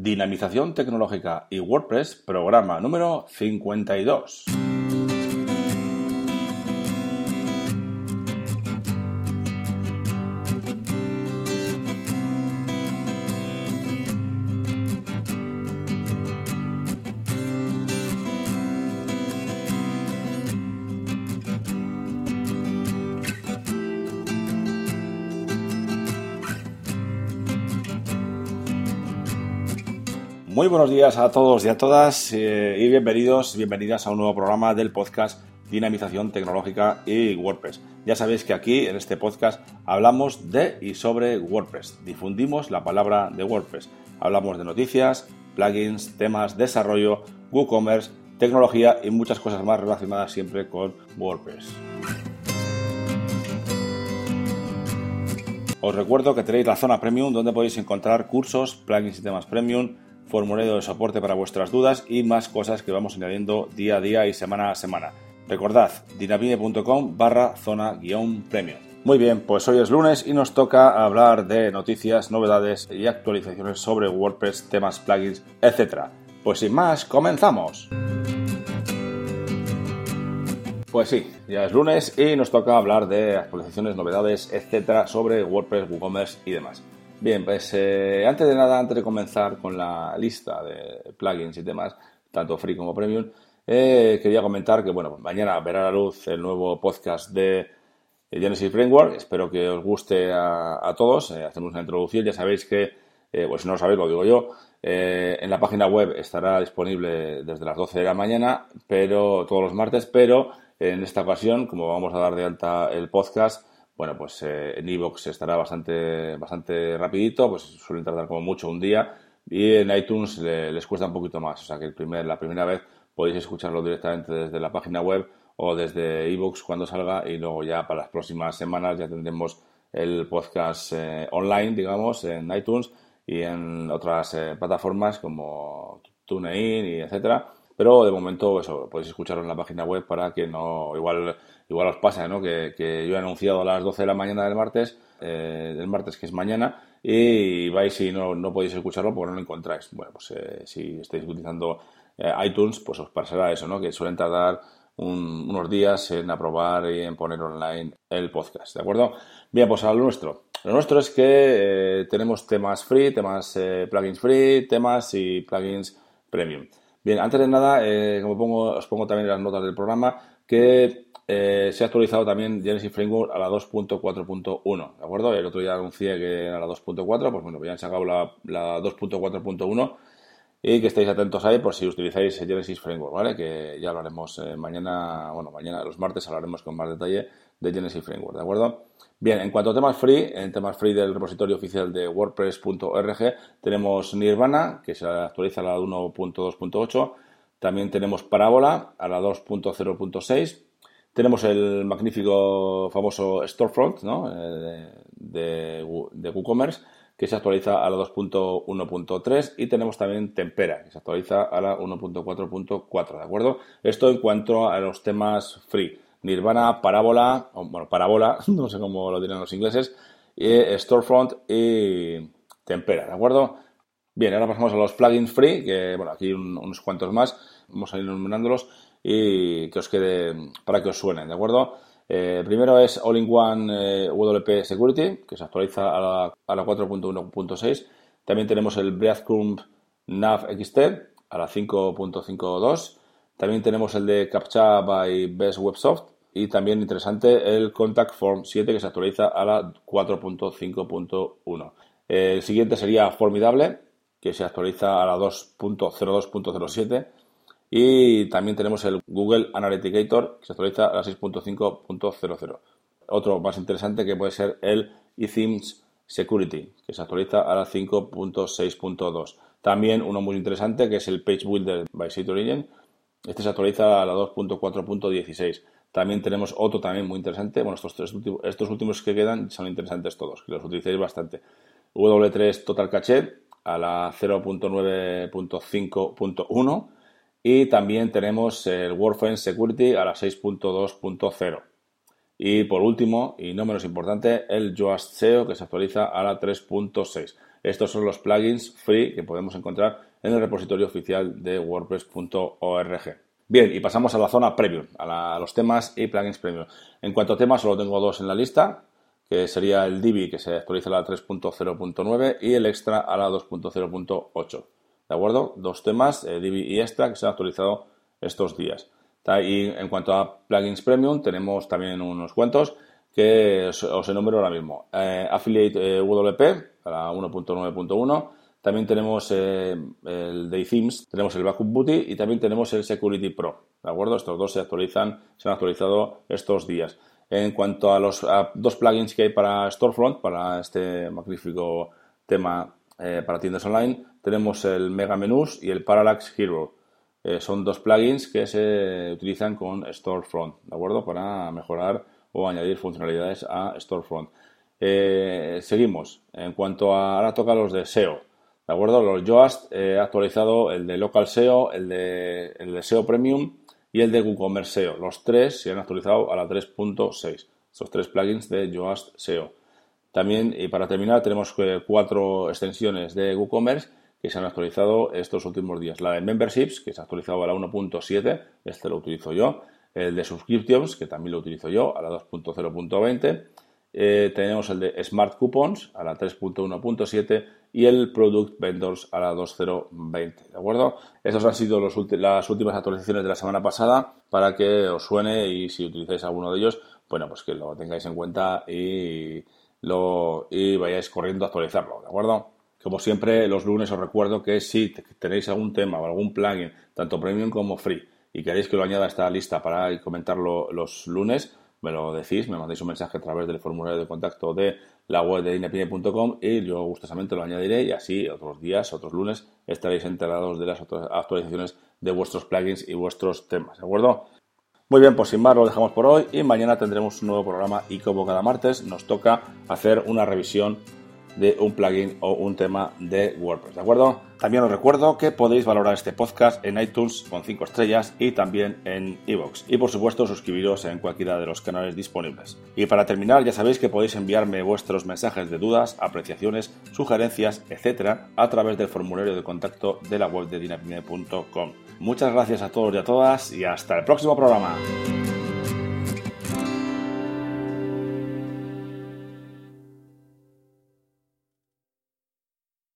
Dinamización Tecnológica y WordPress, programa número 52. Muy buenos días a todos y a todas eh, y bienvenidos, bienvenidas a un nuevo programa del podcast Dinamización Tecnológica y WordPress. Ya sabéis que aquí en este podcast hablamos de y sobre WordPress, difundimos la palabra de WordPress, hablamos de noticias, plugins, temas, desarrollo, WooCommerce, tecnología y muchas cosas más relacionadas siempre con WordPress. Os recuerdo que tenéis la zona premium donde podéis encontrar cursos, plugins y temas premium formulario de soporte para vuestras dudas y más cosas que vamos añadiendo día a día y semana a semana. Recordad, dinamine.com barra zona guion premium. Muy bien, pues hoy es lunes y nos toca hablar de noticias, novedades y actualizaciones sobre WordPress, temas, plugins, etc. Pues sin más, comenzamos. Pues sí, ya es lunes y nos toca hablar de actualizaciones, novedades, etcétera sobre WordPress, WooCommerce y demás. Bien, pues eh, antes de nada, antes de comenzar con la lista de plugins y temas, tanto free como premium, eh, quería comentar que, bueno, mañana verá la luz el nuevo podcast de Genesis Framework. Espero que os guste a, todos. Eh, hacemos una introducción. Ya sabéis que, pues si no lo sabéis, lo digo yo, en la página web estará disponible desde las 12 de la mañana, pero todos los martes, pero en esta ocasión, como vamos a dar de alta el podcast, bueno, pues eh, en iVoox estará bastante, bastante rapidito, pues suelen tardar como mucho un día y en iTunes les cuesta un poquito más, o sea que el primer, la primera vez podéis escucharlo directamente desde la página web o desde iVoox cuando salga y luego ya para las próximas semanas ya tendremos el podcast eh, online, digamos, en iTunes y en otras eh, plataformas como TuneIn y etcétera. Pero de momento eso, podéis escucharlo en la página web para que no, igual igual os pasa, ¿no? Que, yo he anunciado a las 12 de la mañana del martes, eh, del martes que es mañana, y vais y no, no podéis escucharlo porque no lo encontráis. Bueno, pues eh, si estáis utilizando eh, iTunes, pues os pasará eso, ¿no? Que suelen tardar unos días en aprobar y en poner online el podcast, ¿de acuerdo? Bien, pues a lo nuestro. Lo nuestro es que tenemos temas free, temas plugins free, temas y plugins premium. Bien, antes de nada, como pongo, os pongo también las notas del programa, que eh, se ha actualizado también Genesis Framework a la 2.4.1, ¿de acuerdo? El otro día anuncié que era la 2.4, pues bueno, ya han sacado la, la 2.4.1 y que estéis atentos ahí por si utilizáis Genesis Framework, ¿vale? Que ya hablaremos eh, mañana, bueno, mañana, los martes hablaremos con más detalle de Genesis Framework, ¿de acuerdo? Bien, en cuanto a temas free, en temas free del repositorio oficial de WordPress.org, tenemos Nirvana, que se actualiza a la 1.2.8, también tenemos Parábola a la 2.0.6, tenemos el magnífico famoso Storefront ¿no? Eh, de, de, WooCommerce que se actualiza a la 2.1.3 y tenemos también Tempera que se actualiza a la 1.4.4, ¿de acuerdo? Esto en cuanto a los temas free. Nirvana, Parábola, bueno, Parábola, no sé cómo lo dirán los ingleses, y Storefront y Tempera, ¿de acuerdo? Bien, ahora pasamos a los plugins free, que bueno, aquí unos cuantos más, vamos a ir enumerándolos y que os quede para que os suenen, ¿de acuerdo? Eh, primero es All-in-One eh, WP Security, que se actualiza a la, a la 4.1.6. También tenemos el Breadcrumb Nav XT a la 5.52. También tenemos el de CAPTCHA by Best Websoft. Y también interesante el Contact Form 7 que se actualiza a la 4.5.1. El siguiente sería Formidable, que se actualiza a la 2.02.07 y también tenemos el Google Analyticator que se actualiza a la 6.5.00. Otro más interesante que puede ser el eThemes Security, que se actualiza a la 5.6.2. También uno muy interesante que es el Page Builder by Site Origin. Este se actualiza a la 2.4.16. También tenemos otro también muy interesante. Bueno, estos, tres últimos, que quedan son interesantes todos, que los utilicéis bastante. W3 Total Cache a la 0.9.5.1 y también tenemos el WordFence Security a la 6.2.0. Y por último, y no menos importante, el Yoast SEO que se actualiza a la 3.6. Estos son los plugins free que podemos encontrar en el repositorio oficial de wordpress.org. Bien, y pasamos a la zona premium, a, los temas y plugins premium. En cuanto a temas, solo tengo dos en la lista, que sería el Divi, que se actualiza a la 3.0.9, y el Extra a la 2.0.8. ¿De acuerdo? Dos temas, eh, Divi y Extra, que se han actualizado estos días. Y en cuanto a plugins premium, tenemos también unos cuantos que os, enumero ahora mismo. Eh, Affiliate eh, WP para 1.9.1. También tenemos eh, el Day Themes, tenemos el Backup Booty y también tenemos el Security Pro. ¿De acuerdo? Estos dos se actualizan, se han actualizado estos días. En cuanto a los dos plugins que hay para Storefront, para este magnífico tema para tiendas online, tenemos el Mega Menus y el Parallax Hero. son dos plugins que se utilizan con Storefront, ¿de acuerdo? Para mejorar o añadir funcionalidades a Storefront. Eh, seguimos. En cuanto a, ahora toca los de SEO. ¿De acuerdo? Los Yoast he eh, actualizado el de Local SEO, el de, el de SEO Premium y el de WooCommerce SEO. Los tres se han actualizado a la 3.6. Estos tres plugins de Yoast SEO. También, y para terminar, tenemos eh, cuatro extensiones de WooCommerce que se han actualizado estos últimos días. La de Memberships, que se ha actualizado a la 1.7, este lo utilizo yo el de subscriptions, que también lo utilizo yo, a la 2.0.20. Eh, tenemos el de Smart Coupons a la 3.1.7 y el Product Vendors a la 2.0.20. ¿De acuerdo? Esas han sido las últimas actualizaciones de la semana pasada para que os suene y si utilizáis alguno de ellos, bueno, pues que lo tengáis en cuenta y, lo, y vayáis corriendo a actualizarlo. ¿De acuerdo? Como siempre, los lunes os recuerdo que si tenéis algún tema o algún plugin, tanto premium como free, y queréis que lo añada a esta lista para comentarlo los lunes, me lo decís, me mandáis un mensaje a través del formulario de contacto de la web de dinepine.com y yo gustosamente lo añadiré y así otros días, otros lunes estaréis enterados de las actualizaciones de vuestros plugins y vuestros temas, ¿de acuerdo? Muy bien, pues sin más lo dejamos por hoy y mañana tendremos un nuevo programa y como cada martes nos toca hacer una revisión de un plugin o un tema de WordPress, ¿de acuerdo? También os recuerdo que podéis valorar este podcast en iTunes con 5 estrellas y también en iVoox. Y por supuesto suscribiros en cualquiera de los canales disponibles. Y para terminar ya sabéis que podéis enviarme vuestros mensajes de dudas, apreciaciones, sugerencias, etcétera, a través del formulario de contacto de la web de dinapime.com. Muchas gracias a todos y a todas y hasta el próximo programa.